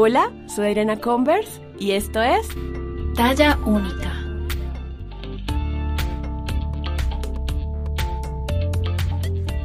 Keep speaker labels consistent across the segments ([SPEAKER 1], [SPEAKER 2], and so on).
[SPEAKER 1] Hola, soy Adriana Converse y esto es
[SPEAKER 2] Talla Única.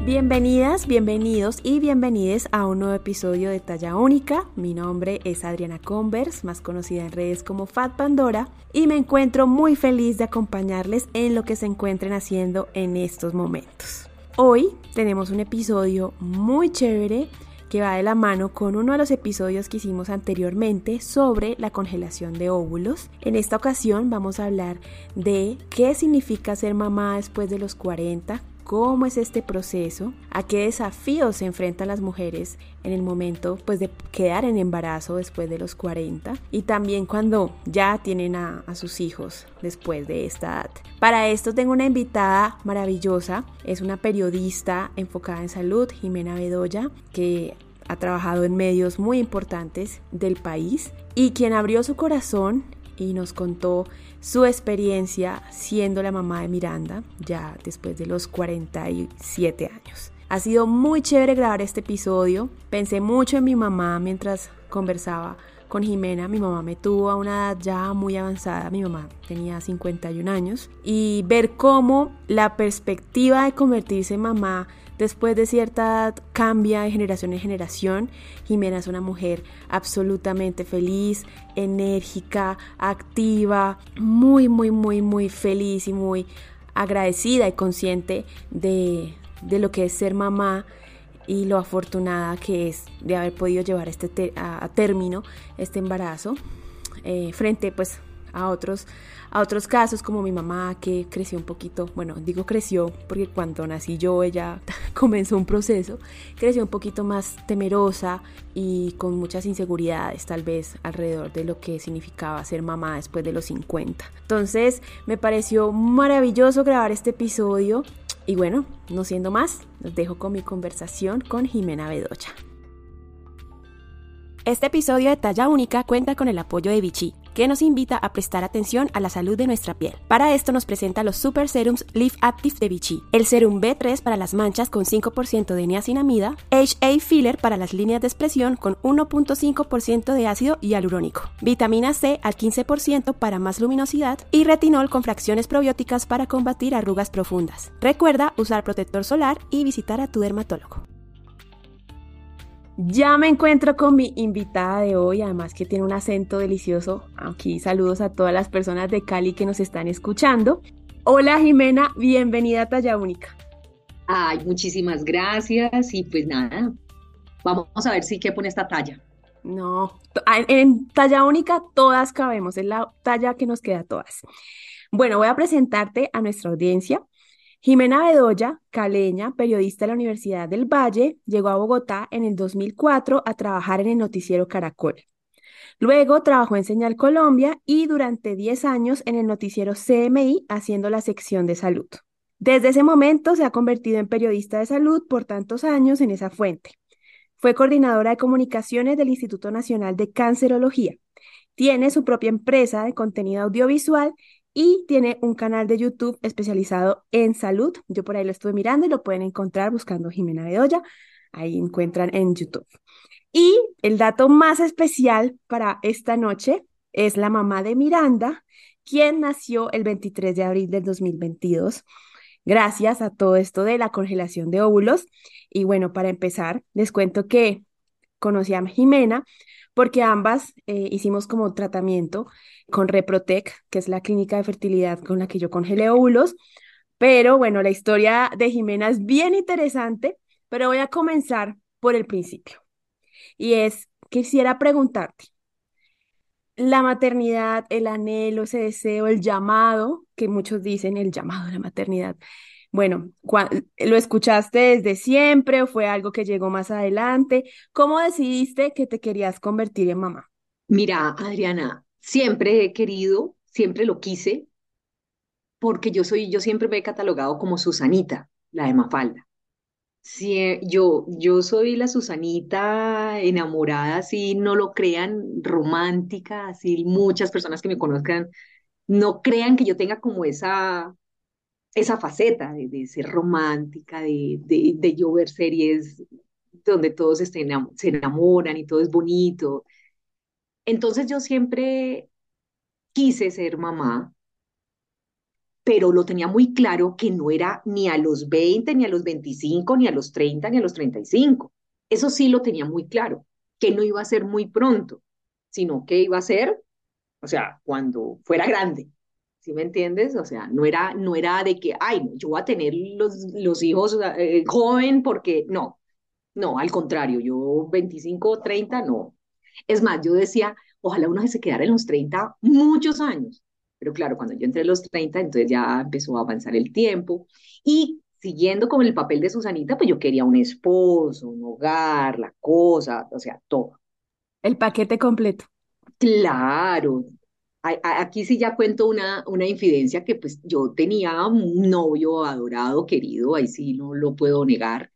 [SPEAKER 1] Bienvenidas, bienvenidos y bienvenides a un nuevo episodio de Talla Única. Mi nombre es Adriana Converse, más conocida en redes como Fat Pandora, y me encuentro muy feliz de acompañarles en lo que se encuentren haciendo en estos momentos. Hoy tenemos un episodio muy chévere que va de la mano con uno de los episodios que hicimos anteriormente sobre la congelación de óvulos. En esta ocasión vamos a hablar de qué significa ser mamá después de los 40, cómo es este proceso, a qué desafíos se enfrentan las mujeres en el momento pues de quedar en embarazo después de los 40 y también cuando ya tienen a, a, sus hijos después de esta edad. Para esto tengo una invitada maravillosa, es una periodista enfocada en salud, Jimena Bedoya, que ha trabajado en medios muy importantes del país y quien abrió su corazón y nos contó su experiencia siendo la mamá de Miranda ya después de los 47 años. Ha sido muy chévere grabar este episodio. Pensé mucho en mi mamá mientras conversaba con Jimena. Mi mamá me tuvo a una edad ya muy avanzada. Mi mamá tenía 51 años. Y ver cómo la perspectiva de convertirse en mamá después de cierta edad cambia de generación en generación. Jimena es una mujer absolutamente feliz, enérgica, activa, muy, muy, muy, muy feliz y muy agradecida y consciente de, de lo que es ser mamá y lo afortunada que es de haber podido llevar este a, término este embarazo eh, frente pues a otros a otros casos como mi mamá que creció un poquito, bueno, digo creció porque cuando nací yo ella comenzó un proceso, creció un poquito más temerosa y con muchas inseguridades tal vez alrededor de lo que significaba ser mamá después de los 50. Entonces me pareció maravilloso grabar este episodio y bueno, no siendo más, los dejo con mi conversación con Jimena Bedoya. Este episodio de Talla Única cuenta con el apoyo de Vichy, que nos invita a prestar atención a la salud de nuestra piel. Para esto nos presenta los Super Serums Live Active de Vichy, el serum B3 para las manchas con 5% de niacinamida, HA Filler para las líneas de expresión con 1.5% de ácido hialurónico, vitamina C al 15% para más luminosidad y retinol con fracciones probióticas para combatir arrugas profundas. Recuerda usar protector solar y visitar a tu dermatólogo. Ya me encuentro con mi invitada de hoy, además que tiene un acento delicioso. Aquí saludos a todas las personas de Cali que nos están escuchando. Hola Jimena, bienvenida a Talla Única.
[SPEAKER 3] Ay, muchísimas gracias y pues nada, vamos a ver si qué pone esta talla.
[SPEAKER 1] No, en Talla Única todas cabemos, es la talla que nos queda a todas. Bueno, voy a presentarte a nuestra audiencia. Jimena Bedoya, caleña, periodista de la Universidad del Valle, llegó a Bogotá en el 2004 a trabajar en el noticiero Caracol. Luego trabajó en Señal Colombia y durante 10 años en el noticiero CMI haciendo la sección de salud. Desde ese momento se ha convertido en periodista de salud por tantos años en esa fuente. Fue coordinadora de comunicaciones del Instituto Nacional de Cancerología. Tiene su propia empresa de contenido audiovisual y tiene un canal de YouTube especializado en salud. Yo por ahí lo estuve mirando y lo pueden encontrar buscando Jimena Bedoya. Ahí encuentran en YouTube. Y el dato más especial para esta noche es la mamá de Miranda, quien nació el 23 de abril del 2022, gracias a todo esto de la congelación de óvulos. Y bueno, para empezar, les cuento que conocí a Jimena porque ambas eh, hicimos como tratamiento con Reprotec, que es la clínica de fertilidad con la que yo congelé óvulos. Pero bueno, la historia de Jimena es bien interesante, pero voy a comenzar por el principio. Y es, quisiera preguntarte, la maternidad, el anhelo, ese deseo, el llamado, que muchos dicen el llamado de la maternidad, bueno, ¿lo escuchaste desde siempre o fue algo que llegó más adelante? ¿Cómo decidiste que te querías convertir en mamá?
[SPEAKER 3] Mira, Adriana, siempre he querido, siempre lo quise, porque yo soy, yo siempre me he catalogado como Susanita, la de Mafalda. Yo, yo soy la Susanita enamorada, si no lo crean, romántica, así muchas personas que me conozcan no crean que yo tenga como esa esa faceta de, ser romántica, de, de, yo ver series donde todos estén, se enamoran y todo es bonito. Entonces yo siempre quise ser mamá, pero lo tenía muy claro que no era ni a los 20, ni a los 25, ni a los 30, ni a los 35. Eso sí lo tenía muy claro, que no iba a ser muy pronto, sino que iba a ser, o sea, cuando fuera grande. ¿Sí me entiendes? O sea, no era, no era de que, ay, yo voy a tener los, los hijos eh, joven porque no, no, al contrario, yo 25, 30, no. Es más, yo decía, ojalá uno se quedara en los 30 muchos años. Pero claro, cuando yo entré en los 30, entonces ya empezó a avanzar el tiempo. Y siguiendo con el papel de Susanita, pues yo quería un esposo, un hogar, la cosa, o sea, todo.
[SPEAKER 1] El paquete completo.
[SPEAKER 3] Claro. Aquí sí ya cuento una, una infidencia que pues yo tenía un novio adorado, querido, ahí sí no lo puedo negar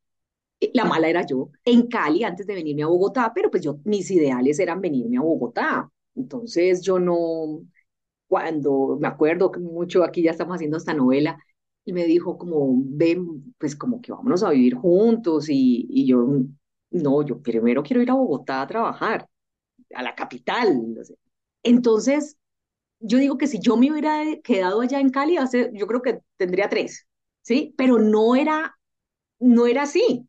[SPEAKER 3] la mala era yo, en Cali antes de venirme a Bogotá, pero pues yo, mis ideales eran venirme a Bogotá. Entonces yo no, cuando me acuerdo que mucho aquí ya estamos haciendo esta novela, y me dijo como, ven, pues como que vámonos a vivir juntos y, y yo, no, yo primero quiero ir a Bogotá a trabajar, a la capital. Entonces, yo digo que si yo me hubiera quedado allá en Cali, hace, yo creo que tendría tres, ¿sí? Pero no era, no era así.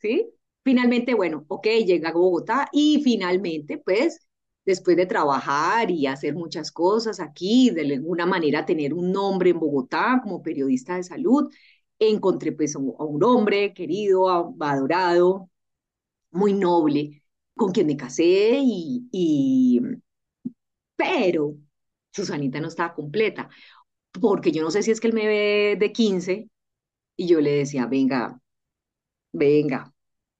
[SPEAKER 3] ¿sí? Finalmente, bueno, ok, llega a Bogotá y finalmente, pues, después de trabajar y hacer muchas cosas aquí, de alguna manera tener un nombre en Bogotá como periodista de salud, encontré pues a un hombre querido, adorado, muy noble, con quien me casé y, y... pero Susanita no estaba completa, porque yo no sé si es que él me ve de 15 y yo le decía, venga, venga,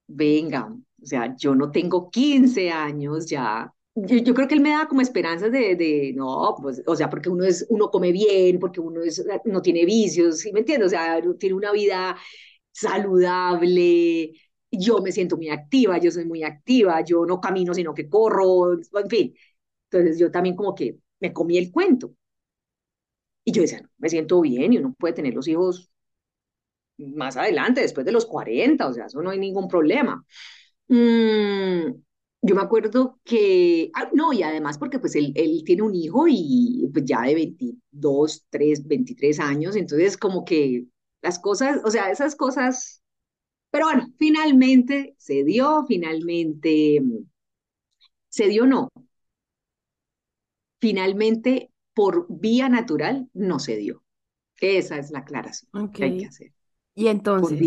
[SPEAKER 3] venga, o sea, yo no tengo 15 años ya. Yo, creo que él me da como esperanzas de, no, pues, o sea, porque uno es, uno come bien, porque uno es, no tiene vicios, ¿sí me entiendes? O sea, tiene una vida saludable, yo me siento muy activa, yo soy muy activa, yo no camino, sino que corro, en fin. Entonces yo también como que me comí el cuento. Y yo decía, me siento bien y uno puede tener los hijos más adelante, después de los 40, o sea, eso no hay ningún problema. Mm, yo me acuerdo que, ah, no, y además porque pues él, él, tiene un hijo y pues ya de 22, 3, 23 años, entonces como que las cosas, o sea, esas cosas, pero bueno, finalmente se dio, finalmente se dio no. Finalmente, por vía natural, no se dio. Esa es la aclaración que hay que hacer.
[SPEAKER 1] Y entonces...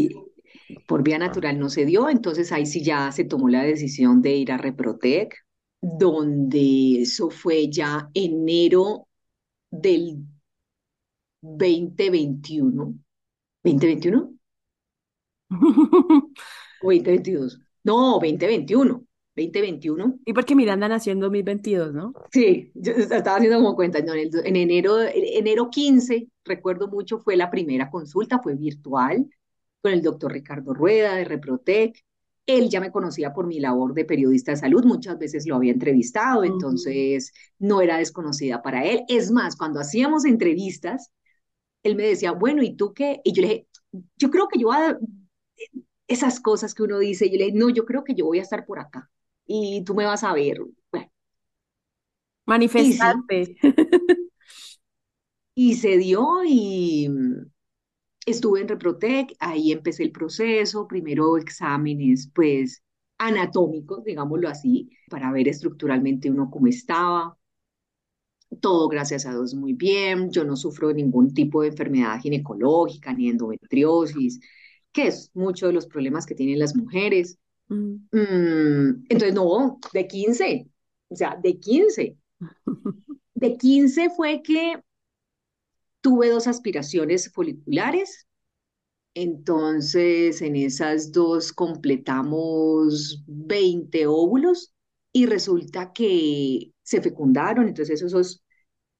[SPEAKER 3] Por vía, natural no se dio, entonces ahí sí ya se tomó la decisión de ir a Reprotec, donde eso fue ya enero del 2021. ¿2021? ¿O 2022? No, 2021. 2021.
[SPEAKER 1] Y porque Miranda nació en 2022, ¿no?
[SPEAKER 3] Sí, yo estaba haciendo como cuenta, no, en, enero, enero 15, recuerdo mucho, fue la primera consulta, fue virtual, con el doctor Ricardo Rueda de Reprotec. Él ya me conocía por mi labor de periodista de salud, muchas veces lo había entrevistado, entonces no era desconocida para él. Es más, cuando hacíamos entrevistas, él me decía, bueno, ¿y tú qué? Y yo le dije, yo creo que yo a... esas cosas que uno dice, yo le dije, no, yo creo que yo voy a estar por acá y tú me vas a ver. Bueno.
[SPEAKER 1] Manifestarte.
[SPEAKER 3] Y, se dio y estuve en Reprotec, ahí empecé el proceso, primero exámenes pues anatómicos, digámoslo así, para ver estructuralmente uno cómo estaba. Todo, gracias a Dios, muy bien. Yo no sufro ningún tipo de enfermedad ginecológica ni endometriosis, que es mucho de los problemas que tienen las mujeres. Mm. Mm, entonces, no, de 15, o sea, de 15. De 15 fue que tuve dos aspiraciones foliculares, entonces en esas dos completamos 20 óvulos y resulta que se fecundaron, entonces esos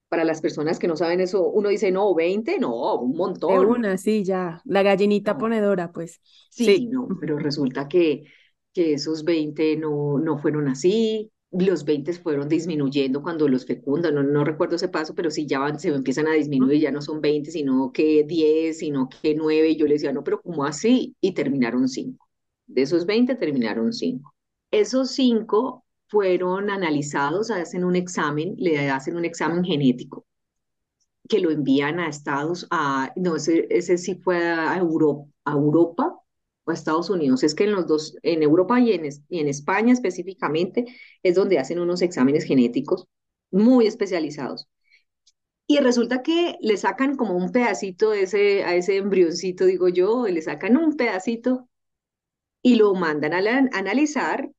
[SPEAKER 3] para las personas que no saben eso, uno dice, no, 20, no, un montón. De
[SPEAKER 1] una, sí, ya, la gallinita ponedora, pues.
[SPEAKER 3] sí, no, pero resulta que que esos 20 no, no fueron así, los 20 fueron disminuyendo cuando los fecundan, no, no recuerdo ese paso, pero sí ya van, se empiezan a disminuir, ya no son 20, sino que 10, sino que 9, y yo le decía, no, pero ¿cómo así? Y terminaron 5. De esos 20 terminaron 5. Esos 5 fueron analizados, hacen un examen, le hacen un examen genético que lo envían a Estados, a, no, ese, ese sí fue a Europa, a Europa a Estados Unidos. Es que en los dos, en Europa y en, y en España específicamente, es donde hacen unos exámenes genéticos muy especializados. Y resulta que le sacan como un pedacito ese, a ese embrioncito, digo yo, le sacan un pedacito y lo mandan a analizar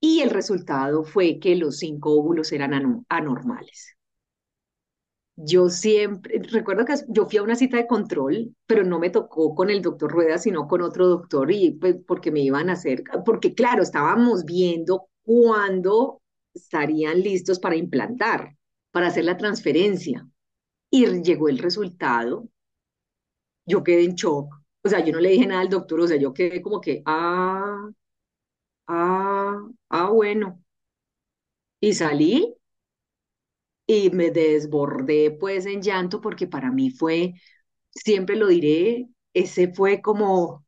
[SPEAKER 3] y el resultado fue que los cinco óvulos eran anormales. Yo siempre, recuerdo que yo fui a una cita de control, pero no me tocó con el doctor Rueda, sino con otro doctor, y pues porque me iban a hacer, porque claro, estábamos viendo cuándo estarían listos para implantar, para hacer la transferencia. Y llegó el resultado, yo quedé en shock. O sea, yo no le dije nada al doctor, o sea, yo quedé como que, ah, ah, ah, bueno. Y salí y me desbordé pues en llanto porque para mí fue, siempre lo diré, ese fue como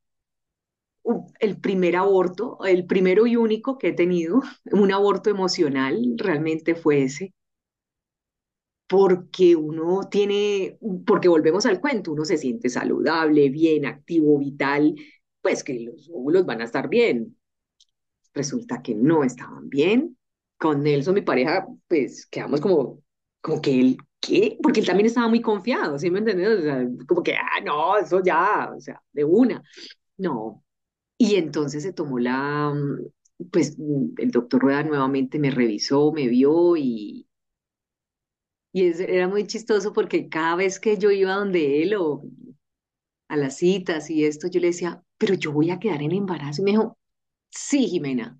[SPEAKER 3] el primer aborto, el primero y único que he tenido, un aborto emocional, realmente fue ese. Porque uno tiene, porque volvemos al cuento, uno se siente saludable, bien, activo, vital, pues que los óvulos van a estar bien. Resulta que no estaban bien. Con Nelson, mi pareja, pues quedamos como como que él, ¿qué? Porque él también estaba muy confiado, ¿sí me entiendes? O sea, como que, ah, no, eso ya, o sea, de una. No. Y entonces se tomó la, mm, pues el doctor Rueda nuevamente me revisó, me vio y, y era muy chistoso porque cada vez que yo iba donde él o a las citas y esto, yo le decía, pero yo voy a quedar en embarazo. Y me dijo, sí, Jimena,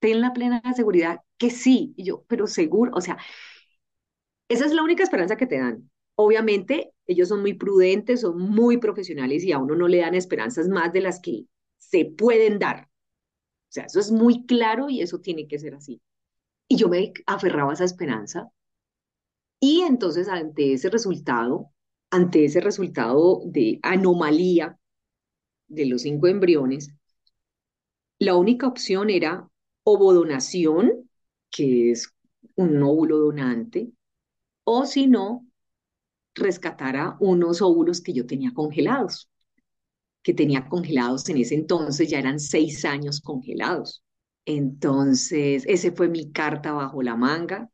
[SPEAKER 3] ten la plena seguridad que sí. Y yo, pero seguro, o sea, esa es la única esperanza que te dan. Obviamente, ellos son muy prudentes, son muy profesionales y a uno no le dan esperanzas más de las que se pueden dar. O sea, eso es muy claro y eso tiene que ser así. Y yo me aferraba a esa esperanza. Y entonces, ante ese resultado, ante ese resultado de anomalía de los cinco embriones, la única opción era ovodonación, que es un óvulo donante, o si no, rescatara unos óvulos que yo tenía congelados, que tenía congelados en ese entonces, ya eran seis años congelados. Entonces, ese fue mi carta bajo la manga.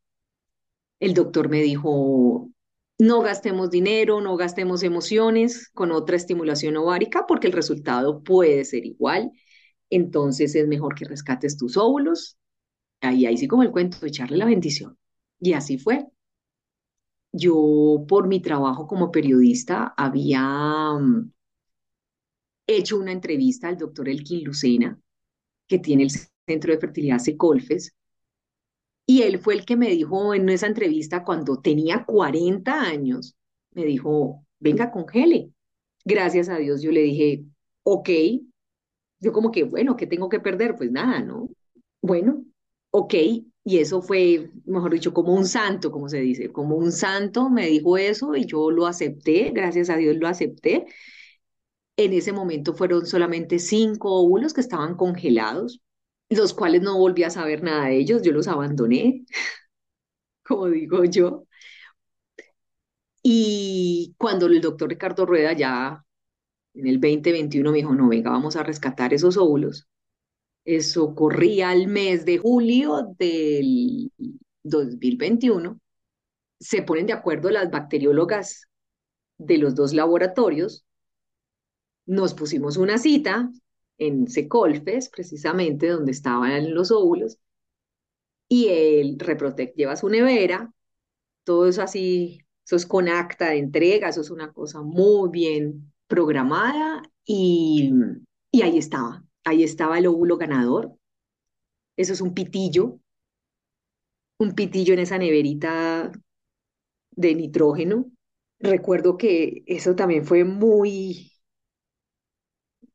[SPEAKER 3] El doctor me dijo, no gastemos dinero, no gastemos emociones con otra estimulación ovárica porque el resultado puede ser igual. Entonces es mejor que rescates tus óvulos. Ahí, ahí sí como el cuento, echarle la bendición. Y así fue. Yo, por mi trabajo como periodista, había mm, hecho una entrevista al doctor Elkin Lucena, que tiene el Centro de Fertilidad Secolfes, y él fue el que me dijo en esa entrevista, cuando tenía 40 años, me dijo, venga, congele. Gracias a Dios yo le dije, ok. Yo como que, bueno, ¿qué tengo que perder? Pues nada, ¿no? Bueno, ok, y eso fue, mejor dicho, como un santo, como se dice, como un santo me dijo eso y yo lo acepté, gracias a Dios lo acepté. En ese momento fueron solamente cinco óvulos que estaban congelados, los cuales no volví a saber nada de ellos, yo los abandoné, como digo yo. Y cuando el doctor Ricardo Rueda ya en el 2021 me dijo, no, venga, vamos a rescatar esos óvulos, eso corría al mes de julio del 2021. Se ponen de acuerdo las bacteriólogas de los dos laboratorios. Nos pusimos una cita en Secolfes, precisamente donde estaban los óvulos, y el Reprotec lleva su nevera, todo eso así, eso es con acta de entrega, eso es una cosa muy bien programada, y, y ahí estaba, Ahí estaba el óvulo ganador. Eso es un pitillo, un pitillo en esa neverita de nitrógeno. Recuerdo que eso también fue muy...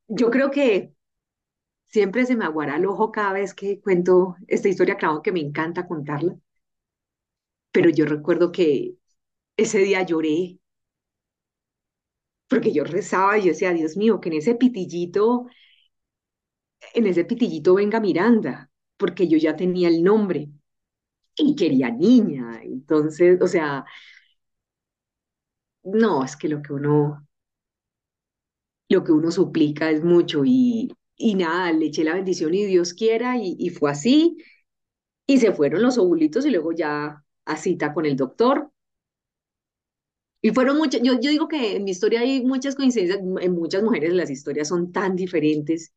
[SPEAKER 3] Yo creo que siempre se me aguara el ojo cada vez que cuento esta historia, claro que me encanta contarla. Pero yo recuerdo que ese día lloré porque yo rezaba y yo decía, Dios mío, que en ese pitillito en ese pitillito venga Miranda, porque yo ya tenía el nombre y quería niña. Entonces, o sea, no, es que lo que uno, lo que uno suplica es mucho y, y nada, le eché la bendición y Dios quiera y, y fue así. Y se fueron los ovulitos y luego ya a cita con el doctor. Y fueron muchas, yo, yo digo que en mi historia hay muchas coincidencias, en muchas mujeres las historias son tan diferentes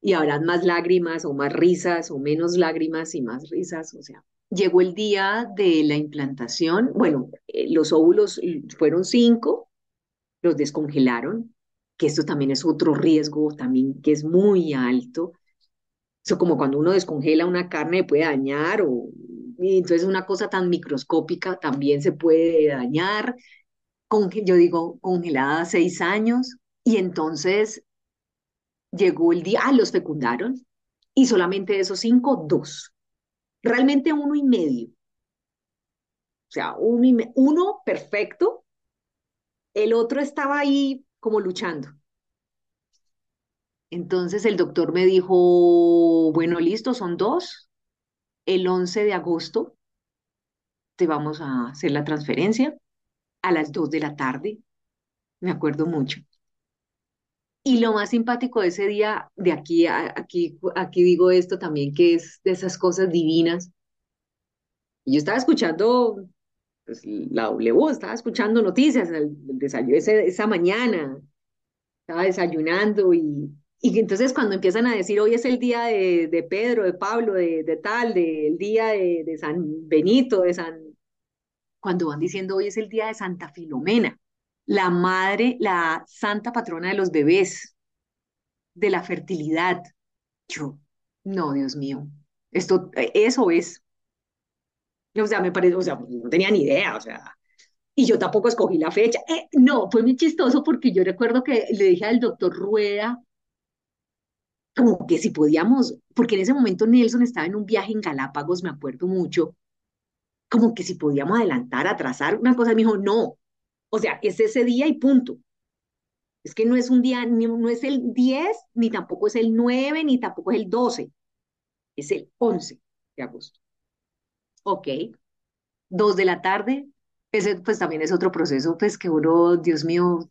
[SPEAKER 3] y habrán más lágrimas o más risas o menos lágrimas y más risas, o sea, llegó el día de la implantación, bueno, eh, los óvulos fueron cinco, los descongelaron, que esto también es otro riesgo también que es muy alto. Eso como cuando uno descongela una carne puede dañar o y entonces una cosa tan microscópica también se puede dañar. Con, yo digo, congelada seis años y entonces llegó el día, ah, los fecundaron y solamente de esos cinco, dos. Realmente uno y medio. O sea, uno, perfecto, el otro estaba ahí como luchando. Entonces el doctor me dijo, bueno, listo, son dos. El 11 de agosto te vamos a hacer la transferencia a las 2 de la tarde. Me acuerdo mucho. Y lo más simpático de ese día, de aquí, aquí, aquí digo esto también, que es de esas cosas divinas. Yo estaba escuchando pues, la W, estaba escuchando noticias, el, desayuno esa mañana, estaba desayunando y, y entonces cuando empiezan a decir hoy es el día de, de Pedro, de Pablo, de, de tal, del día de, de San Benito, de San... Cuando van diciendo hoy es el día de Santa Filomena la madre, la santa patrona de los bebés, de la fertilidad. Yo, no, Dios mío, esto, eso es. O sea, me parece, o sea, no tenía ni idea, o sea, y yo tampoco escogí la fecha. Eh, no, fue muy chistoso porque yo recuerdo que le dije al doctor Rueda, como que si podíamos, porque en ese momento Nelson estaba en un viaje en Galápagos, me acuerdo mucho, como que si podíamos adelantar, atrasar una cosa, me dijo, no, o sea, es ese día y punto. Es que no es un día, no es el 10, ni tampoco es el 9, ni tampoco es el 12. Es el 11 de agosto. Ok. Dos de la tarde. Ese pues también es otro proceso, pues que uno, Dios mío,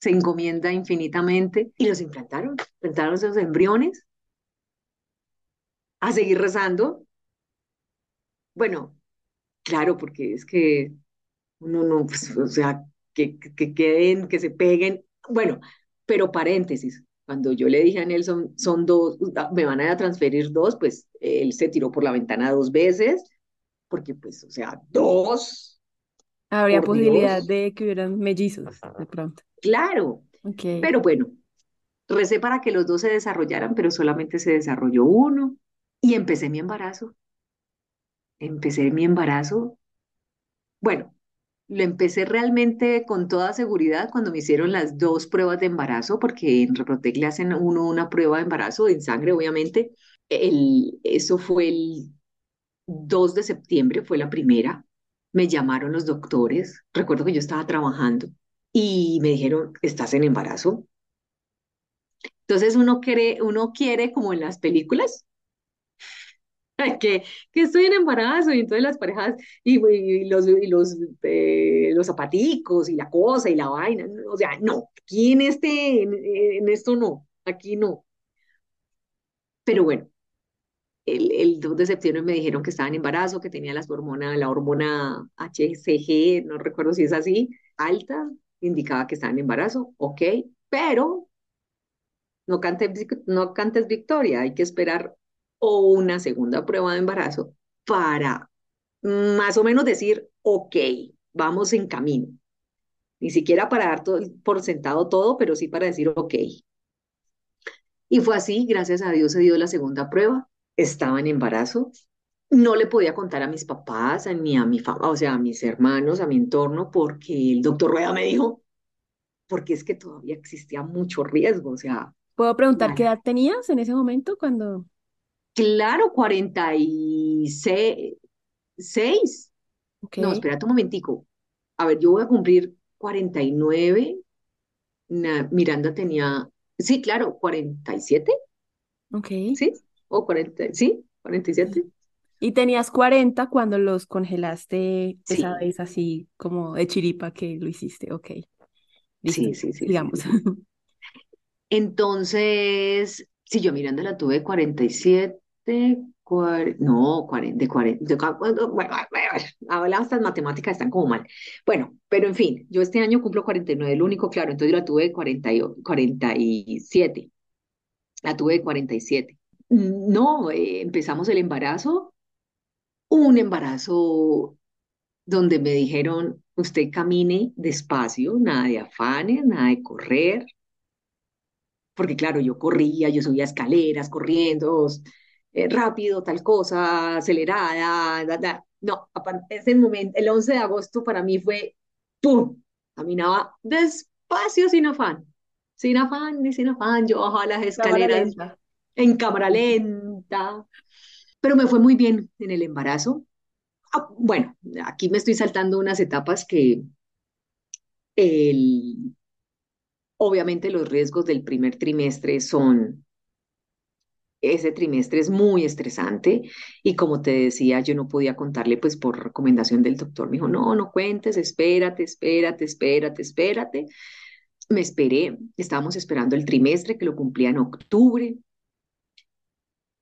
[SPEAKER 3] se encomienda infinitamente. Y los implantaron. Implantaron esos embriones. A seguir rezando. Bueno, claro, porque es que no, no, pues, o sea, que, que queden, que se peguen. Bueno, pero paréntesis, cuando yo le dije a Nelson, son dos, me van a transferir dos, pues él se tiró por la ventana dos veces, porque pues, o sea, dos.
[SPEAKER 1] Habría posibilidad de que hubieran mellizos de pronto.
[SPEAKER 3] Claro, pero bueno, recé para que los dos se desarrollaran, pero solamente se desarrolló uno y empecé mi embarazo. Empecé mi embarazo. Bueno, lo empecé realmente con toda seguridad cuando me hicieron las dos pruebas de embarazo, porque en Reprotec le hacen uno una prueba de embarazo en sangre, obviamente. El, eso fue el 2 de septiembre, fue la primera. Me llamaron los doctores, recuerdo que yo estaba trabajando y me dijeron, ¿estás en embarazo? Entonces uno quiere, uno quiere, como en las películas, que, que estoy en embarazo y entonces las parejas y, los, y los, eh, los zapaticos y la cosa y la vaina, o sea, no, aquí en este, en, esto no, aquí no. Pero bueno, el, el 2 de septiembre me dijeron que estaba en embarazo, que tenía las hormonas, la hormona HCG, no recuerdo si es así, alta, indicaba que estaba en embarazo, ok, pero no cantes, no cantes victoria, hay que esperar o una segunda prueba de embarazo para más o menos decir, ok, vamos en camino. Ni siquiera para dar todo, por sentado todo, pero sí para decir, ok. Y fue así, gracias a Dios se dio la segunda prueba, estaba en embarazo, no le podía contar a mis papás, ni a mi familia, o sea, a mis hermanos, a mi entorno, porque el doctor Rueda me dijo, porque es que todavía existía mucho riesgo, o sea.
[SPEAKER 1] ¿Puedo preguntar qué edad tenías en ese momento cuando?
[SPEAKER 3] Claro, 46. No, espérate un momentico. A ver, yo voy a cumplir 49. Miranda tenía, sí, claro, 47.
[SPEAKER 1] Ok.
[SPEAKER 3] ¿Sí? o 40, ¿sí? 47.
[SPEAKER 1] Y tenías 40 cuando los congelaste esa
[SPEAKER 3] Sí,
[SPEAKER 1] vez así como de chiripa que lo hiciste. Ok, listo,
[SPEAKER 3] sí, sí, sí, sí,
[SPEAKER 1] digamos.
[SPEAKER 3] sí. Entonces, si yo mirando la tuve de 47, cuar- no, 40, de 40, de bueno, estas matemáticas están como mal. Bueno, pero en fin, yo este año cumplo 49, el único, claro, entonces yo la tuve de 40 y- 47, la tuve de 47. No, eh, empezamos el embarazo, un embarazo donde me dijeron, usted camine despacio, nada de afanes, nada de correr, porque claro, yo corría, yo subía escaleras corriendo, eh, rápido, tal cosa, acelerada, da, da. No, apar- ese momento, el 11 de agosto para mí fue, ¡pum! Caminaba despacio, sin afán, sin afán ni sin afán, yo bajaba las
[SPEAKER 1] Cámara
[SPEAKER 3] escaleras
[SPEAKER 1] lenta.
[SPEAKER 3] en cámara lenta, pero me fue muy bien en el embarazo. Ah, bueno, aquí me estoy saltando unas etapas que el, obviamente los riesgos del primer trimestre son ese trimestre es muy estresante y como te decía, yo no podía contarle pues por recomendación del doctor. Me dijo, no, no cuentes, espérate, espérate, espérate, espérate. Me esperé, estábamos esperando el trimestre que lo cumplía en octubre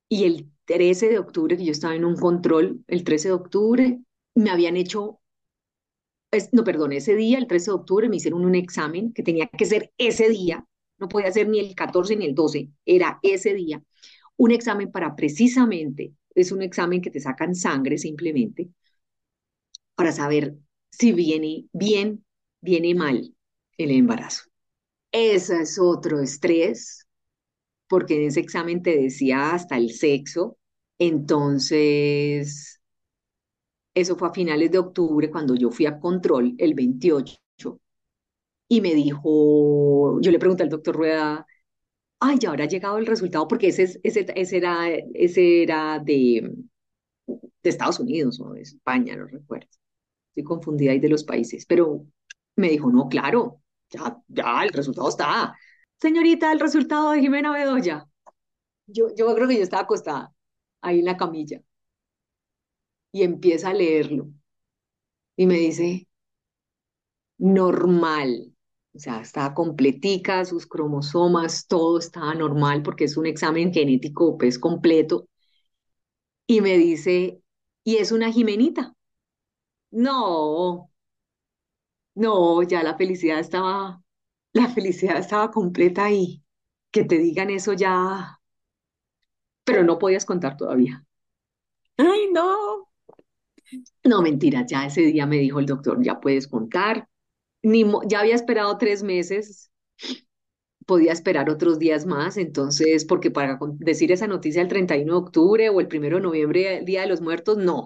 [SPEAKER 3] y el 13 de octubre que yo estaba en un control, el 13 de octubre me habían hecho, no, perdón, ese día, el 13 de octubre me hicieron un examen que tenía que ser ese día, no podía ser ni el 14 ni el 12, era ese día un examen para precisamente, es un examen que te sacan sangre simplemente, para saber si viene bien, viene mal el embarazo. Ese es otro estrés, porque en ese examen te decía hasta el sexo, entonces eso fue a finales de octubre cuando yo fui a control el 28 y me dijo, yo le pregunté al doctor Rueda, ay, ya habrá llegado el resultado, porque ese, es- ese, ese era, ese era de, de Estados Unidos o de España, no recuerdo. Estoy confundida ahí de los países, pero me dijo, no, claro, ya, ya, el resultado está. Señorita, el resultado de Jimena Bedoya. Yo, yo creo que yo estaba acostada ahí en la camilla y empieza a leerlo y me dice, normal. O sea, estaba completica, sus cromosomas, todo estaba normal porque es un examen genético pues completo. Y me dice, ¿y es una Jimenita? No, no, ya la felicidad estaba, la felicidad estaba completa ahí. Que te digan eso ya, pero no podías contar todavía.
[SPEAKER 1] Ay, no.
[SPEAKER 3] No, mentira, ya ese día me dijo el doctor, ya puedes contar. Ni ya había esperado tres meses, podía esperar otros días más, entonces, porque para decir esa noticia el 31 de octubre o el primero de noviembre, el Día de los Muertos, no.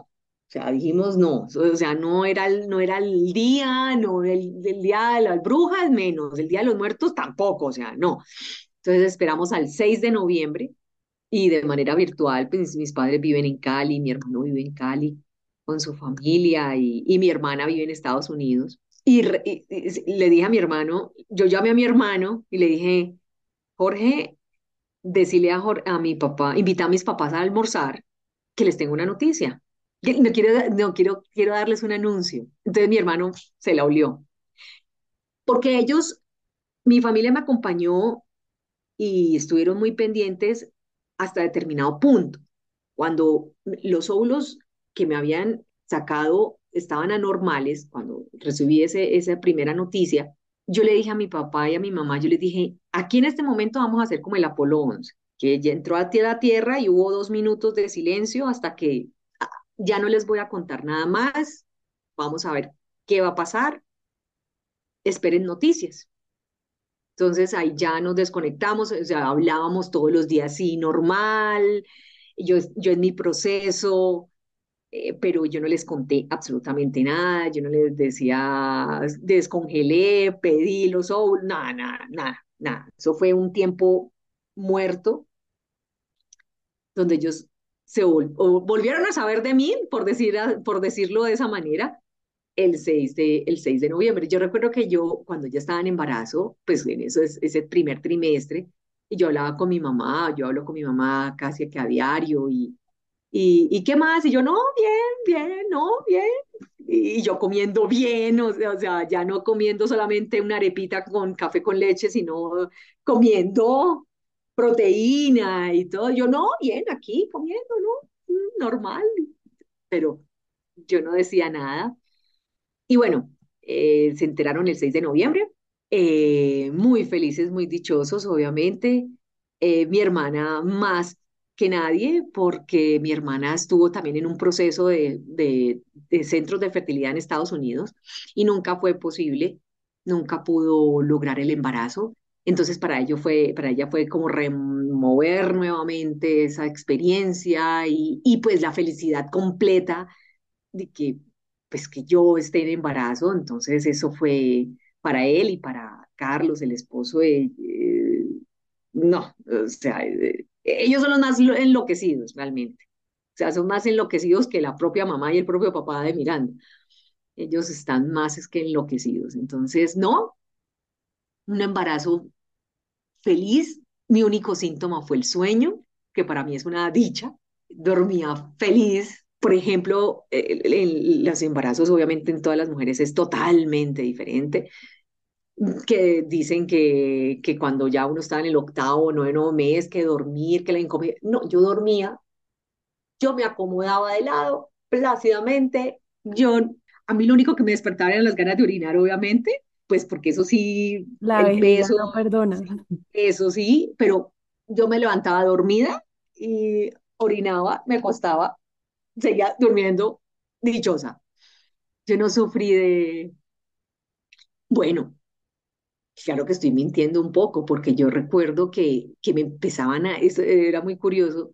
[SPEAKER 3] O sea, dijimos no, o sea, no era el, no era el día, no el, el día de las brujas, menos, el Día de los Muertos tampoco, o sea, no. Entonces esperamos al 6 de noviembre y de manera virtual, pues mis padres viven en Cali, mi hermano vive en Cali con su familia y, y mi hermana vive en Estados Unidos. Y, le dije a mi hermano, yo llamé a mi hermano y le dije, Jorge, decile a, Jor- a mi papá, invita a mis papás a almorzar, que les tengo una noticia. No quiero, no quiero, quiero darles un anuncio. Entonces mi hermano se la olió, porque ellos, mi familia me acompañó y estuvieron muy pendientes hasta determinado punto. Cuando los óvulos que me habían sacado estaban anormales, cuando recibí ese, esa primera noticia, yo le dije a mi papá y a mi mamá, yo les dije, aquí en este momento vamos a hacer como el Apolo 11, que ya entró a la Tierra y hubo dos minutos de silencio hasta que ah, ya no les voy a contar nada más, vamos a ver qué va a pasar, esperen noticias. Entonces ahí ya nos desconectamos, o sea, hablábamos todos los días, sí, normal, yo, yo en mi proceso, eh, pero yo no les conté absolutamente nada, yo no les decía, descongelé, pedí los óvulos, nada, nada, nada, nada. Eso fue un tiempo muerto donde ellos se volvieron a saber de mí, por, decir, por decirlo de esa manera, el 6 de, el 6 de noviembre. Yo recuerdo que yo, cuando ya estaba en embarazo, pues en eso es ese primer trimestre, Y yo hablaba con mi mamá, yo hablo con mi mamá casi que a diario y, y, ¿y qué más? Y yo, no, bien, bien, no, bien. Y yo comiendo bien, o sea, ya no comiendo solamente una arepita con café con leche, sino comiendo proteína y todo. Yo, no, bien, aquí comiendo, ¿no? Mm, Normal. Pero yo no decía nada. Y bueno, eh, se enteraron el 6 de noviembre, eh, muy felices, muy dichosos, obviamente. Eh, mi hermana más que nadie, porque mi hermana estuvo también en un proceso de, de, de centros de fertilidad en Estados Unidos y nunca fue posible, nunca pudo lograr el embarazo. Entonces para ello fue, para ella fue como remover nuevamente esa experiencia y, y pues la felicidad completa de que pues que yo esté en embarazo, entonces eso fue para él y para Carlos, el esposo de, eh, no, o sea, eh, ellos son los más enloquecidos realmente, o sea, son más enloquecidos que la propia mamá y el propio papá de Miranda, ellos están más es que enloquecidos, entonces no, un embarazo feliz, mi único síntoma fue el sueño, que para mí es una dicha, dormía feliz, por ejemplo, el, los embarazos obviamente en todas las mujeres es totalmente diferente, que dicen que, que cuando ya uno está en el octavo o noveno mes, que dormir, que la incomodidad, no, yo dormía, yo me acomodaba de lado plácidamente, yo, a mí lo único que me despertaba eran las ganas de orinar, obviamente, pues porque eso sí,
[SPEAKER 1] La
[SPEAKER 3] el
[SPEAKER 1] no perdona.
[SPEAKER 3] eso sí, pero yo me levantaba dormida y orinaba, me acostaba seguía durmiendo dichosa. Yo no sufrí de, bueno, claro que estoy mintiendo un poco, porque yo recuerdo que, que me empezaban a, eso era muy curioso,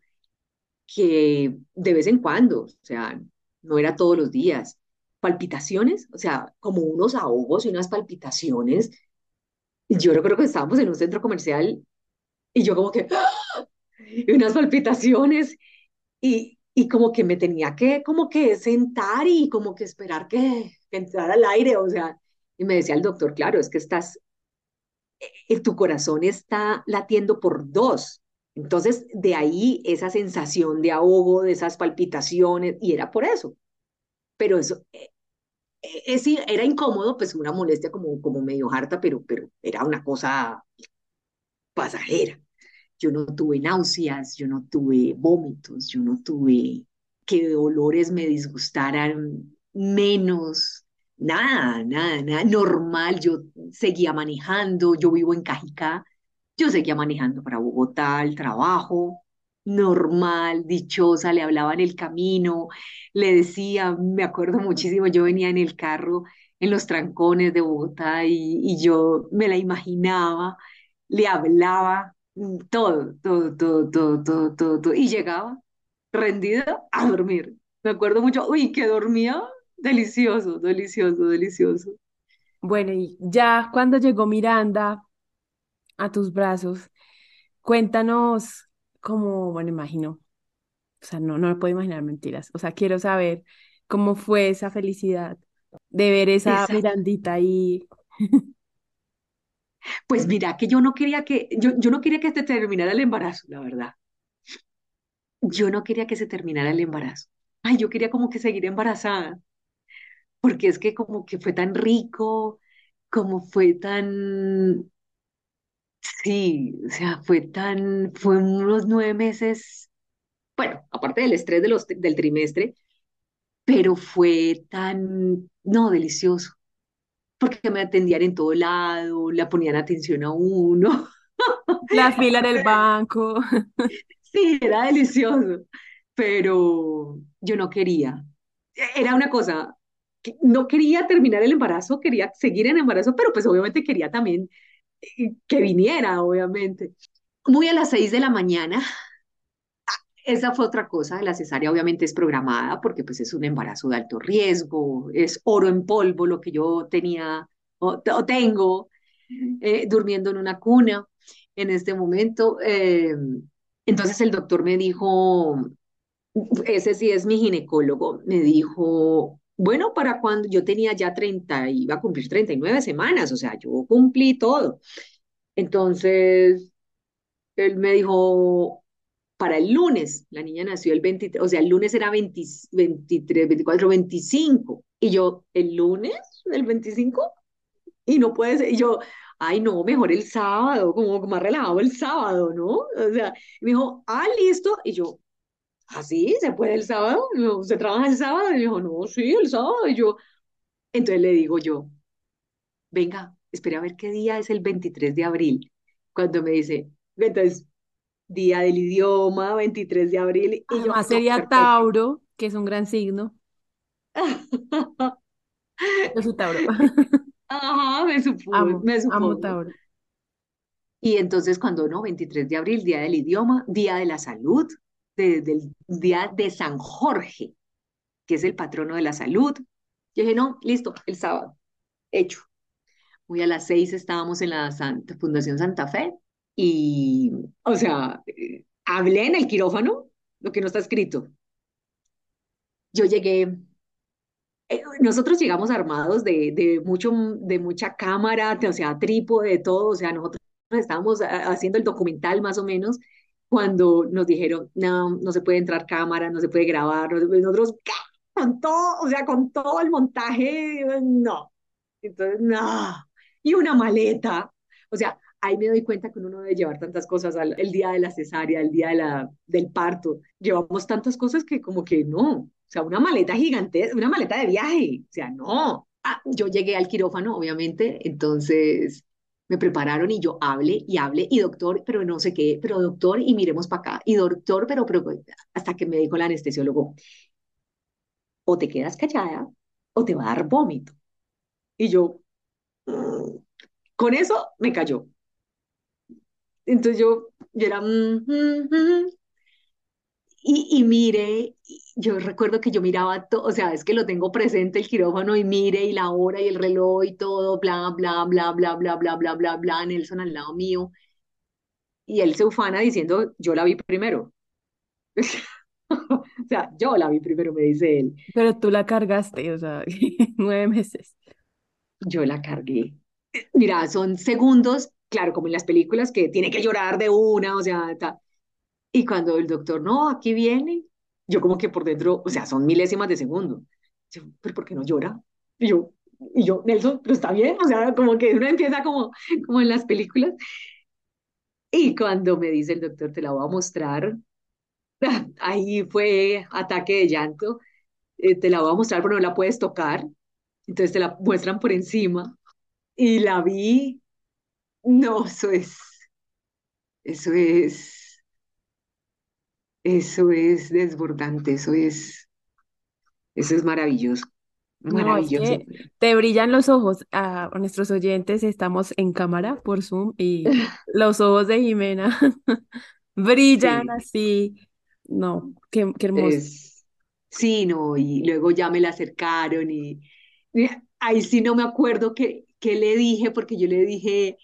[SPEAKER 3] que de vez en cuando, o sea, no era todos los días, palpitaciones, o sea, como unos ahogos y unas palpitaciones. Yo recuerdo que estábamos en un centro comercial y yo como que, ¡ah! y unas palpitaciones y, y como que me tenía que como que sentar y como que esperar que, que entrara al aire, o sea, y me decía el doctor, claro, es que estás, tu corazón está latiendo por dos. Entonces, de ahí esa sensación de ahogo, de esas palpitaciones, y era por eso. Pero eso, eh, eh, era incómodo, pues una molestia como, como medio harta, pero, pero era una cosa pasajera. Yo no tuve náuseas, yo no tuve vómitos, yo no tuve que de olores me disgustaran menos, nada, nada, nada, normal. Yo seguía manejando, yo vivo en Cajicá, yo seguía manejando para Bogotá, el trabajo, normal, dichosa, le hablaba en el camino, le decía, me acuerdo muchísimo, yo venía en el carro en los trancones de Bogotá y, y yo me la imaginaba, le hablaba Mm, Todo, todo, todo, todo, todo, todo, todo. Y llegaba rendida a dormir. Me acuerdo mucho, uy, que dormía delicioso, delicioso, delicioso.
[SPEAKER 1] Bueno, y ya cuando llegó Miranda a tus brazos, cuéntanos cómo, bueno, imagino, o sea, no, no me puedo imaginar mentiras, o sea, quiero saber cómo fue esa felicidad de ver esa
[SPEAKER 3] Esa,
[SPEAKER 1] Mirandita ahí.
[SPEAKER 3] pues mira, que yo no quería que, yo, yo no quería que se terminara el embarazo, la verdad. Yo no quería que se terminara el embarazo. Ay, yo quería como que seguir embarazada, porque es que como que fue tan rico, como fue tan, sí, o sea, fue tan, fue unos nueve meses, bueno, aparte del estrés de los, del trimestre, pero fue tan, no, delicioso, porque me atendían en todo lado, le ponían atención a uno.
[SPEAKER 1] La fila en el banco.
[SPEAKER 3] Sí, era delicioso, pero yo no quería. Era una cosa, no quería terminar el embarazo, quería seguir en embarazo, pero pues obviamente quería también eh, que viniera, obviamente. Muy a las seis de la mañana, esa fue otra cosa, la cesárea obviamente es programada porque pues es un embarazo de alto riesgo, es oro en polvo lo que yo tenía o, o tengo eh, durmiendo en una cuna en este momento. eh, entonces el doctor me dijo, ese sí es mi ginecólogo, me dijo, bueno, para cuando yo tenía ya 30, iba a cumplir 39 semanas, o sea, yo cumplí todo. Entonces Él me dijo, para el lunes, la niña nació el 23, o sea, el lunes era 20 23, 24, 25. Y yo, ¿el lunes? ¿El 25? Y no puede ser. Y yo, ay, no, mejor el sábado, como más relajado el sábado, ¿no? O sea, me dijo, ah, listo. Y yo, ¿así? ¿Se puede el sábado? ¿Se trabaja el sábado? Y dijo, no, sí, el sábado. Y yo, entonces le digo yo, venga, espera a ver qué día es el 23 de abril. Cuando me dice, entonces, día del idioma, 23 de abril. Y yo, no,
[SPEAKER 1] sería
[SPEAKER 3] perfecto.
[SPEAKER 1] Tauro, que es un gran signo. Yo soy Tauro.
[SPEAKER 3] Ajá, me supongo,
[SPEAKER 1] Amo,
[SPEAKER 3] me
[SPEAKER 1] amo
[SPEAKER 3] supongo.
[SPEAKER 1] Tauro.
[SPEAKER 3] Y entonces cuando no, 23 de abril, Día del Idioma, Día de la Salud, de- del Día de San Jorge, que es el patrono de la salud. Yo dije, no, listo, el sábado, hecho. Muy a las seis estábamos en la Santa- Fundación Santa Fe y, o sea, eh, hablé en el quirófano, lo que no está escrito. Yo llegué, eh, nosotros llegamos armados de, de, mucho, de mucha cámara, o sea, trípode, de todo, o sea, nosotros estábamos ah, haciendo el documental más o menos cuando nos dijeron, no, no se puede entrar cámara, no se puede grabar, no se puede- nosotros, ¿qué? Con todo, o sea, con todo el montaje, no. Entonces, no. Y una maleta, o sea, ahí me doy cuenta que uno no debe llevar tantas cosas al, el día de la cesárea, el día de la, del parto. Llevamos tantas cosas que como que no. O sea, una maleta gigante, una maleta de viaje. O sea, no. Ah, yo llegué al quirófano, obviamente, entonces me prepararon y yo hablé y hablé y doctor, pero no sé qué, pero doctor y miremos para acá y doctor, pero, pero hasta que me dijo el anestesiólogo, o te quedas callada o te va a dar vómito. Y yo, mm, con eso me cayó. Entonces yo, yo era, mm, mm, mm, y, y mire, yo recuerdo que yo miraba todo, o sea, es que lo tengo presente el quirófano y mire y la hora y el reloj y todo, bla, bla, bla, bla, bla, bla, bla, bla, bla, Nelson al lado mío. Y él se ufana diciendo, yo la vi primero. O sea, yo la vi primero, me dice él.
[SPEAKER 1] Pero tú la cargaste, o sea, nueve meses.
[SPEAKER 3] Yo la cargué. Mira, son segundos, claro, como en las películas, que tiene que llorar de una, o sea, ta- y cuando el doctor, no, aquí viene, yo como que por dentro, o sea, son milésimas de segundo. Yo, pero ¿por qué no llora? Y yo, yo, Nelson, pero está bien, o sea, como que uno empieza como, como en las películas. Y cuando me dice el doctor, te la voy a mostrar, ahí fue ataque de llanto, eh, te la voy a mostrar, pero no la puedes tocar. Entonces te la muestran por encima y la vi. No, eso es, eso es, eso es desbordante, eso es, eso es maravilloso,
[SPEAKER 1] No, es
[SPEAKER 3] maravilloso.
[SPEAKER 1] que te brillan los ojos. A, a nuestros oyentes estamos en cámara por Zoom y los ojos de Jimena brillan
[SPEAKER 3] Sí,
[SPEAKER 1] así. No, qué, qué hermoso.
[SPEAKER 3] es, sí, no, y luego ya me la acercaron y, y ahí sí no me acuerdo qué, qué le dije, porque yo le dije,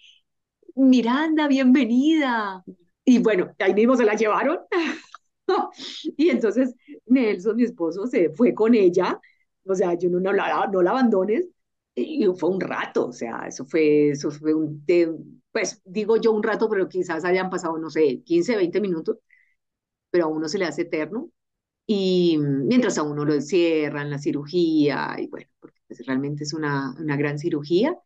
[SPEAKER 3] Miranda, bienvenida. Y bueno, ahí mismo se la llevaron. Y entonces Nelson, mi esposo, se fue con ella. O sea, yo no, no la, no la abandones. Y fue un rato, o sea, eso fue, eso fue un, pues digo yo un rato, pero quizás hayan pasado, no sé, 15 20 minutos, pero a uno se le hace eterno. Y mientras a uno lo encierran, la cirugía, y bueno, porque pues, realmente es una, una gran cirugía.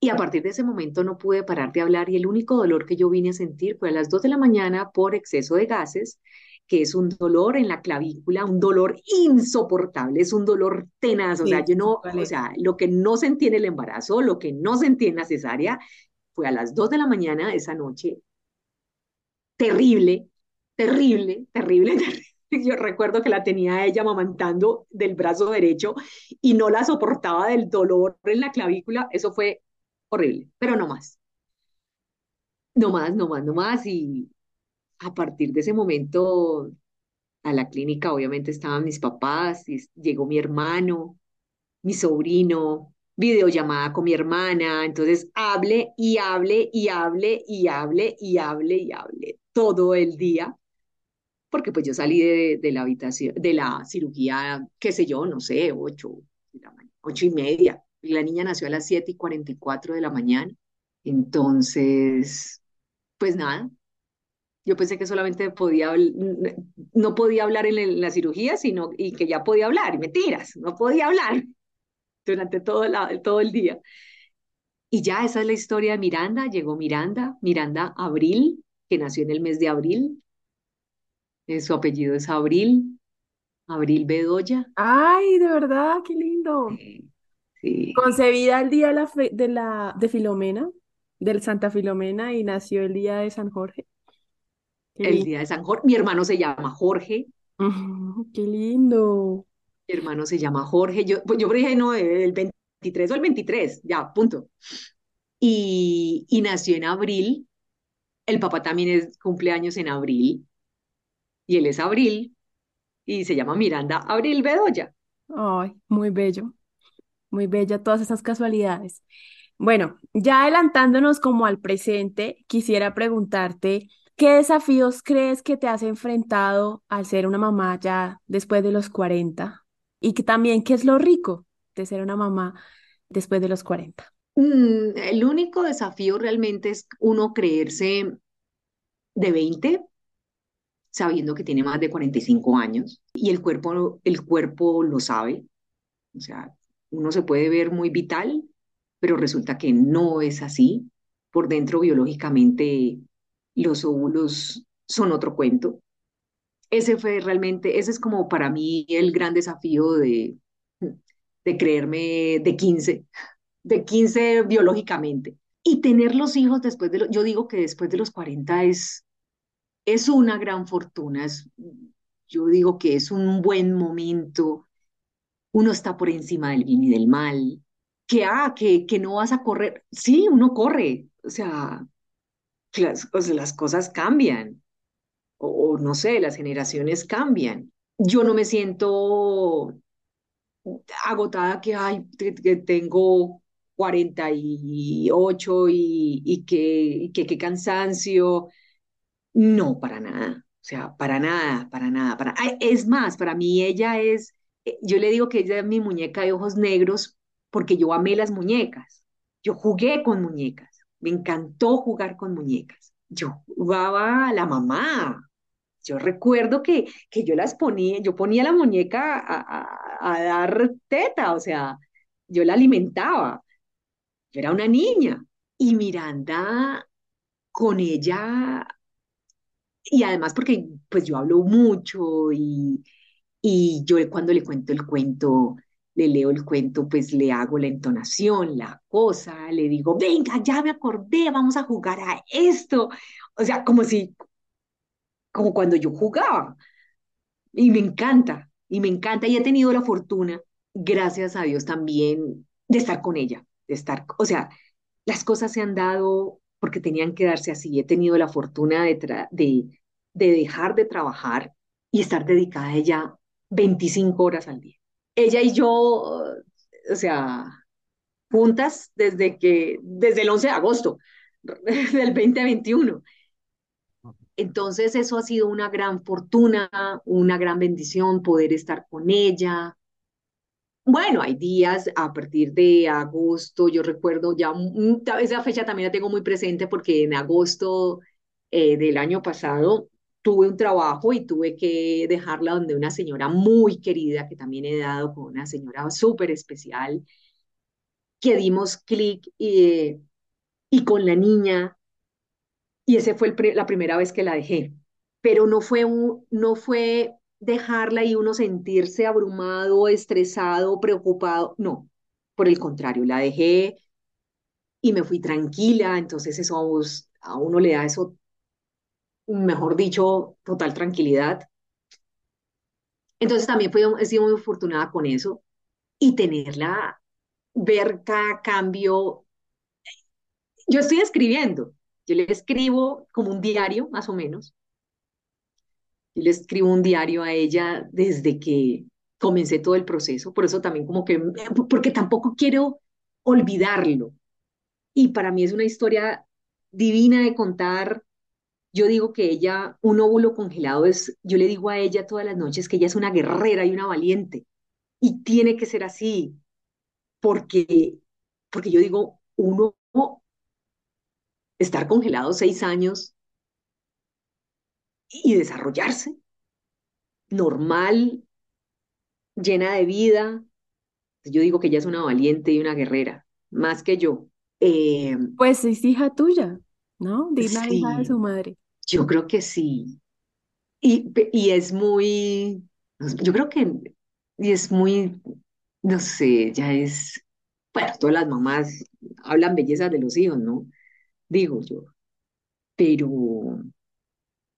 [SPEAKER 3] Y a partir de ese momento no pude parar de hablar y el único dolor que yo vine a sentir fue a las 2 de la mañana por exceso de gases, que es un dolor en la clavícula, un dolor insoportable, es un dolor tenaz, o sea, yo no, o sea, lo que no sentí en el embarazo, lo que no sentí en la cesárea, fue a las 2 de la mañana de esa noche, terrible, terrible, terrible, terrible. Yo recuerdo que la tenía ella mamantando del brazo derecho y no la soportaba del dolor en la clavícula. Eso fue horrible, pero no más, no más, no más, no más. Y a partir de ese momento a la clínica obviamente estaban mis papás, y llegó mi hermano, mi sobrino, videollamada con mi hermana. Entonces hable y hable y hable y hable y hable y hable todo el día porque pues yo salí de, la habitación, de la cirugía, qué sé yo, no sé, ocho, ocho y media. Y la niña nació a las siete y cuarenta y cuatro de la mañana. Entonces, pues nada, Yo pensé que solamente podía, no podía hablar en la cirugía, sino y que ya podía hablar. Y mentiras, no podía hablar durante todo, todo el día. Y ya esa es la historia de Miranda. Llegó Miranda, Miranda Abril, que nació en el mes de abril. Eh, su apellido es Abril, Abril Bedoya.
[SPEAKER 1] Ay, de verdad, qué lindo.
[SPEAKER 3] Sí.
[SPEAKER 1] Concebida el día de la, de la de Filomena, del Santa Filomena, y nació el día de San Jorge.
[SPEAKER 3] El día de San Jorge. Mi hermano se llama Jorge.
[SPEAKER 1] qué lindo.
[SPEAKER 3] Mi hermano se llama Jorge. Yo, pues yo dije, no, el 23 o el 23, ya, punto. Y, y nació en abril. El papá también es cumpleaños en abril. Y él es Abril. Y se llama Miranda Abril Bedoya.
[SPEAKER 1] Ay, muy bello. Muy bella todas esas casualidades. Bueno, ya adelantándonos como al presente, quisiera preguntarte, ¿qué desafíos crees que te has enfrentado al ser una mamá ya después de los 40? Y que también, ¿qué es lo rico de ser una mamá después de los 40?
[SPEAKER 3] Mm, el único desafío realmente es uno creerse de 20, sabiendo que tiene más de 45 años y el cuerpo, el cuerpo lo sabe. O sea, uno se puede ver muy vital, pero resulta que no es así. Por dentro, biológicamente, los óvulos son otro cuento. Ese fue realmente, ese es como para mí el gran desafío de, de creerme de 15, de 15 biológicamente. Y tener los hijos después de, yo digo que después de los 40 es, es una gran fortuna, es, yo digo que es un buen momento uno está por encima del bien y del mal, que, ah, que, que no vas a correr. Sí, uno corre, o sea, las, las cosas cambian, o, no sé, las generaciones cambian. Yo no me siento agotada que, ay, que, tengo 48 y, y que, y que qué cansancio. No, para nada. O sea, para nada, para nada. Para... es más, para mí ella es eh, yo le digo que ella es mi muñeca de ojos negros porque yo amé las muñecas. Yo jugué con muñecas. Me encantó jugar con muñecas. Yo jugaba a la mamá. Yo recuerdo que, que yo las ponía, yo ponía la muñeca a, a dar teta, o sea, yo la alimentaba. Yo era una niña. Y Miranda con ella, y además porque pues yo hablo mucho y, y yo cuando le cuento el cuento, le leo el cuento, pues le hago la entonación, la cosa, le digo, venga, ya me acordé, vamos a jugar a esto. O sea, como si, como cuando yo jugaba. Y me encanta, y me encanta, y he tenido la fortuna, gracias a Dios también, de estar con ella, de estar, o sea, las cosas se han dado porque tenían que darse así. He tenido la fortuna de, de, de dejar de trabajar y estar dedicada a ella 25 horas al día. Ella y yo, o sea, juntas desde que, desde el 11 de agosto del 2021. Entonces eso ha sido una gran fortuna, una gran bendición poder estar con ella. Bueno, hay días a partir de agosto, yo recuerdo ya, esa fecha también la tengo muy presente porque en agosto eh, del año pasado tuve un trabajo y tuve que dejarla donde una señora muy querida, que también he dado con una señora súper especial, que dimos clic y, con la niña, y ese fue la primera vez que la dejé, pero no fue, un, no fue dejarla y uno sentirse abrumado, estresado, preocupado, no, por el contrario, la dejé y me fui tranquila, entonces eso a uno le da eso mejor dicho, total tranquilidad. Entonces también fui, he sido muy afortunada con eso y tenerla, ver cada cambio. Yo estoy escribiendo, yo le escribo como un diario, más o menos. Yo le escribo un diario a ella desde que comencé todo el proceso, por eso también como que, porque tampoco quiero olvidarlo. Y para mí es una historia divina de contar yo digo que ella, un óvulo congelado es, yo le digo a ella todas las noches que ella es una guerrera y una valiente. Y tiene que ser así, porque, porque yo digo, uno estar congelado seis años y desarrollarse normal, llena de vida. Yo digo que ella es una valiente y una guerrera, más que yo. Eh,
[SPEAKER 1] Pues es hija tuya, ¿no? Digna hija de su madre.
[SPEAKER 3] yo creo que sí. Y, y es muy, yo creo que y es muy, no sé, ya es, bueno, todas las mamás hablan bellezas de los hijos, ¿no? Digo yo, pero,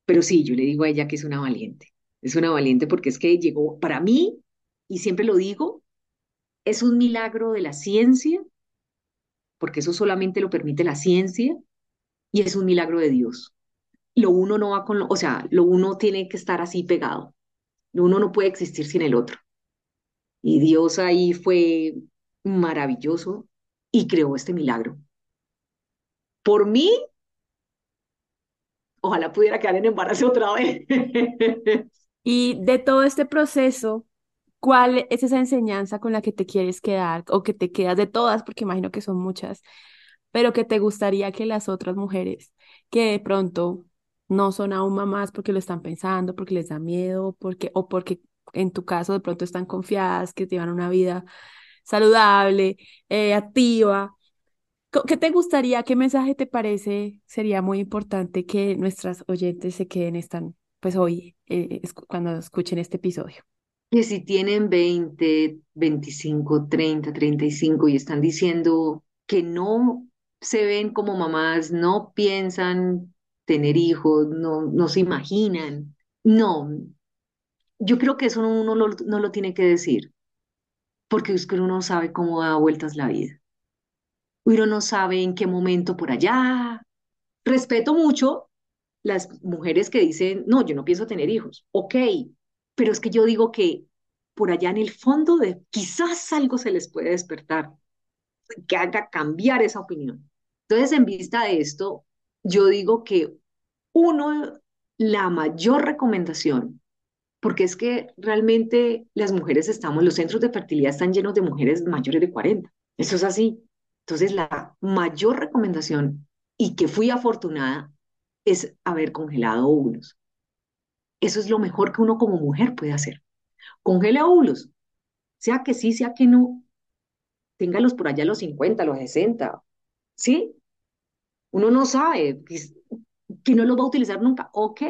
[SPEAKER 3] pero sí, yo le digo a ella que es una valiente. Es una valiente porque es que llegó, para mí, y siempre lo digo, es un milagro de la ciencia, porque eso solamente lo permite la ciencia, y es un milagro de Dios. Lo uno no va con lo, o sea, lo uno tiene que estar así pegado. Lo uno no puede existir sin el otro. Y Dios ahí fue maravilloso y creó este milagro. Por mí, ojalá pudiera quedar en embarazo otra vez.
[SPEAKER 1] Y de todo este proceso, ¿cuál es esa enseñanza con la que te quieres quedar o que te quedas de todas, porque imagino que son muchas, pero que te gustaría que las otras mujeres que de pronto no son aún mamás porque lo están pensando, porque les da miedo, porque o porque en tu caso de pronto están confiadas, que llevan una vida saludable, eh, activa. ¿Qué te gustaría, qué mensaje te parece sería muy importante que nuestras oyentes se queden están, pues hoy, eh, cuando escuchen este episodio?
[SPEAKER 3] Que si tienen 20, 25, 30, 35 y están diciendo que no se ven como mamás, no piensan tener hijos, no, no se imaginan. No, yo creo que eso uno no lo tiene que decir, porque uno no sabe cómo da vueltas la vida. Uno no sabe en qué momento por allá. Respeto mucho las mujeres que dicen, no, yo no pienso tener hijos. Ok, pero es que yo digo que por allá en el fondo de quizás algo se les puede despertar, que haga cambiar esa opinión. Entonces, en vista de esto, yo digo que uno, la mayor recomendación, porque es que realmente las mujeres estamos, los centros de fertilidad están llenos de mujeres mayores de 40. Eso es así. Entonces, la mayor recomendación, y que fui afortunada, es haber congelado óvulos. Eso es lo mejor que uno como mujer puede hacer. Congele óvulos, sea que sí, sea que no, téngalos por allá a los 50, a los 60, ¿sí? Uno no sabe que, no los va a utilizar nunca, ok,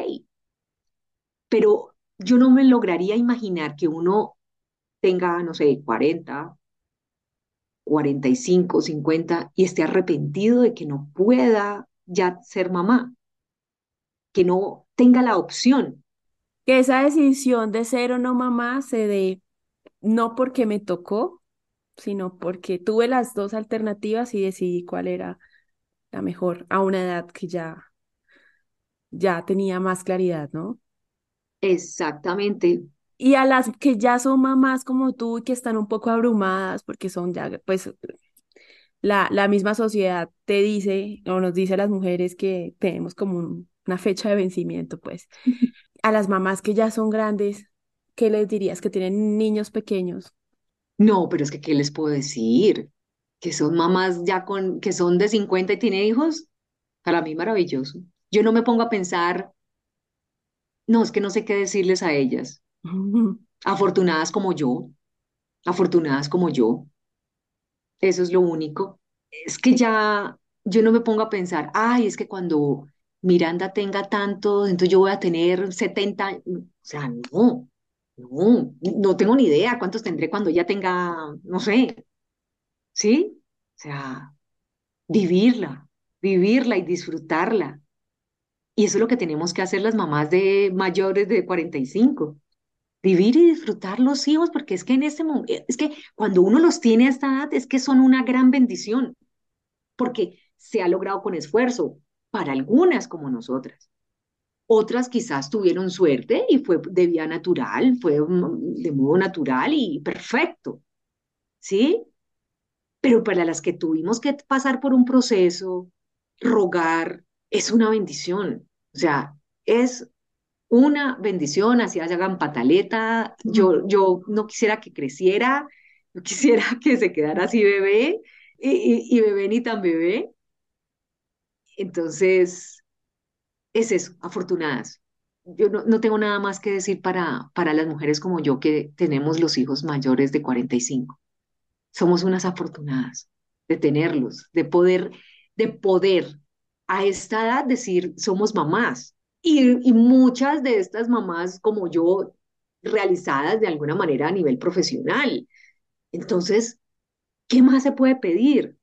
[SPEAKER 3] pero yo no me lograría imaginar que uno tenga, no sé, 40, 45, 50 y esté arrepentido de que no pueda ya ser mamá, que no tenga la opción.
[SPEAKER 1] Que esa decisión de ser o no mamá se dé no porque me tocó, sino porque tuve las dos alternativas y decidí cuál era la mejor a una edad que ya, ya tenía más claridad, ¿no?
[SPEAKER 3] Exactamente,
[SPEAKER 1] Y a las que ya son mamás como tú y que están un poco abrumadas porque son ya, pues la, la misma sociedad te dice o nos dice a las mujeres que tenemos como un- una fecha de vencimiento, pues. A las mamás que ya son grandes, ¿qué les dirías? Que tienen niños pequeños.
[SPEAKER 3] No, pero es que, ¿qué les puedo decir? Que son mamás ya con, que son de 50 y tienen hijos, para mí maravilloso. Yo no me pongo a pensar, no, es que no sé qué decirles a ellas. Afortunadas como yo, afortunadas como yo, eso es lo único. Es que ya yo no me pongo a pensar, ay, es que cuando Miranda tenga tanto, entonces yo voy a tener 70 años. O sea, no, no, no tengo ni idea cuántos tendré cuando ella tenga, no sé, ¿sí? O sea, vivirla, vivirla y disfrutarla. Y eso es lo que tenemos que hacer las mamás de mayores de 45, vivir y disfrutar los hijos, porque es que en este momento, es que cuando uno los tiene a esta edad, es que son una gran bendición, porque se ha logrado con esfuerzo para algunas como nosotras. Otras quizás tuvieron suerte y fue de vía natural, fue mm, de modo natural y perfecto, ¿sí? Pero para las que tuvimos que pasar por un proceso, rogar, es una bendición. O sea, es una bendición, así hagan pataleta. Yo, yo no quisiera que creciera, yo quisiera que se quedara así bebé y, y, y bebé ni tan bebé. Entonces, es eso, afortunadas. yo no, tengo nada más que decir para, para las mujeres como yo que tenemos los hijos mayores de 45. Somos unas afortunadas de tenerlos, de poder, de poder a esta edad decir somos mamás. Y, muchas de estas mamás como yo realizadas de alguna manera a nivel profesional. Entonces, ¿qué más se puede pedir?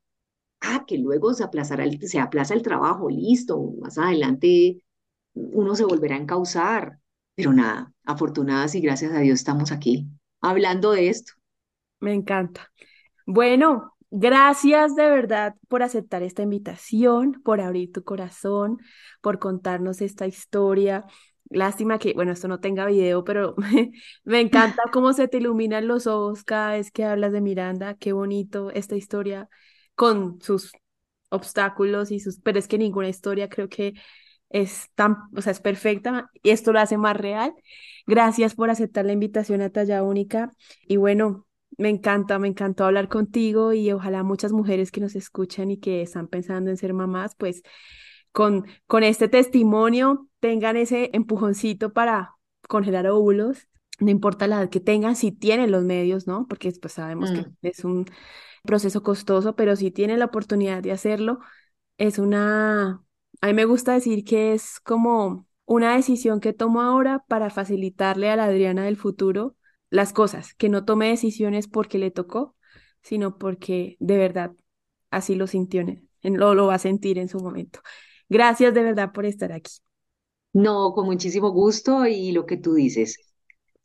[SPEAKER 3] Ah, que luego se, aplazará se aplaza el trabajo, listo, más adelante uno se volverá a encauzar. Pero nada, afortunadas y gracias a Dios estamos aquí hablando de esto.
[SPEAKER 1] Me encanta. Bueno, gracias de verdad por aceptar esta invitación, por abrir tu corazón, por contarnos esta historia. Lástima que, bueno, esto no tenga video, pero me encanta cómo se te iluminan los ojos cada vez que hablas de Miranda. Qué bonito esta historia con sus obstáculos y sus, pero es que ninguna historia creo que es tan, o sea, es perfecta y esto lo hace más real. Gracias por aceptar la invitación a Talla Única y bueno, me encanta, me encantó hablar contigo y ojalá muchas mujeres que nos escuchan y que están pensando en ser mamás, pues con, con este testimonio tengan ese empujoncito para congelar óvulos, no importa la edad que tengan, si tienen los medios, ¿no? Porque pues sabemos que mm. es un proceso costoso, pero si tienen la oportunidad de hacerlo, es una a mí me gusta decir que es como una decisión que tomo ahora para facilitarle a la Adriana del futuro las cosas, que no tome decisiones porque le tocó, sino porque de verdad así lo sintió, lo, lo va a sentir en su momento. Gracias de verdad por estar aquí.
[SPEAKER 3] No, con muchísimo gusto y lo que tú dices,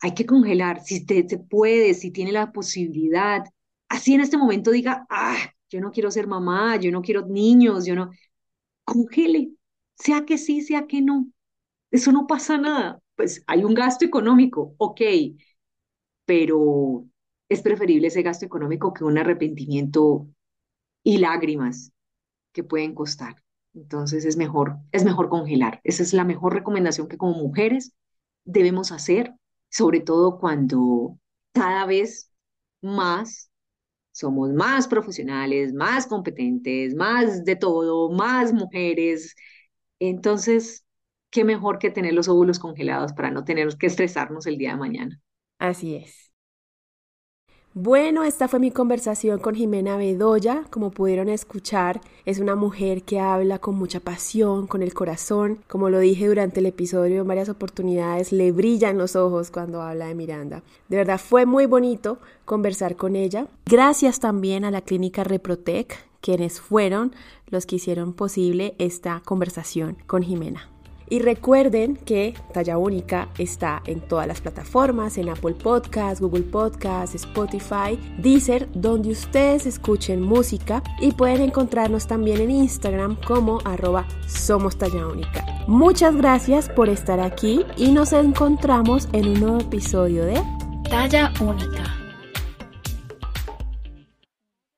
[SPEAKER 3] hay que congelar, si usted se puede, si tiene la posibilidad, así en este momento diga, ah, yo no quiero ser mamá, yo no quiero niños, yo no, congele, sea que sí, sea que no. Eso no pasa nada. Pues hay un gasto económico, ok, pero es preferible ese gasto económico que un arrepentimiento y lágrimas que pueden costar. Entonces es mejor, es mejor congelar. Esa es la mejor recomendación que como mujeres debemos hacer, sobre todo cuando cada vez más somos más profesionales, más competentes, más de todo, más mujeres. Entonces, qué mejor que tener los óvulos congelados para no tener que estresarnos el día de mañana.
[SPEAKER 1] Así es. Bueno, esta fue mi conversación con Jimena Bedoya. Como pudieron escuchar, es una mujer que habla con mucha pasión, con el corazón. Como lo dije durante el episodio en varias oportunidades, le brillan los ojos cuando habla de Miranda. De verdad fue muy bonito conversar con ella. Gracias también a la clínica Reprotec, quienes fueron los que hicieron posible esta conversación con Jimena. Y recuerden que Talla Única está en todas las plataformas, en Apple Podcasts, Google Podcasts, Spotify, Deezer, donde ustedes escuchen música y pueden encontrarnos también en Instagram como arroba Somos Talla Única. Muchas gracias por estar aquí y nos encontramos en un nuevo episodio de
[SPEAKER 2] Talla Única.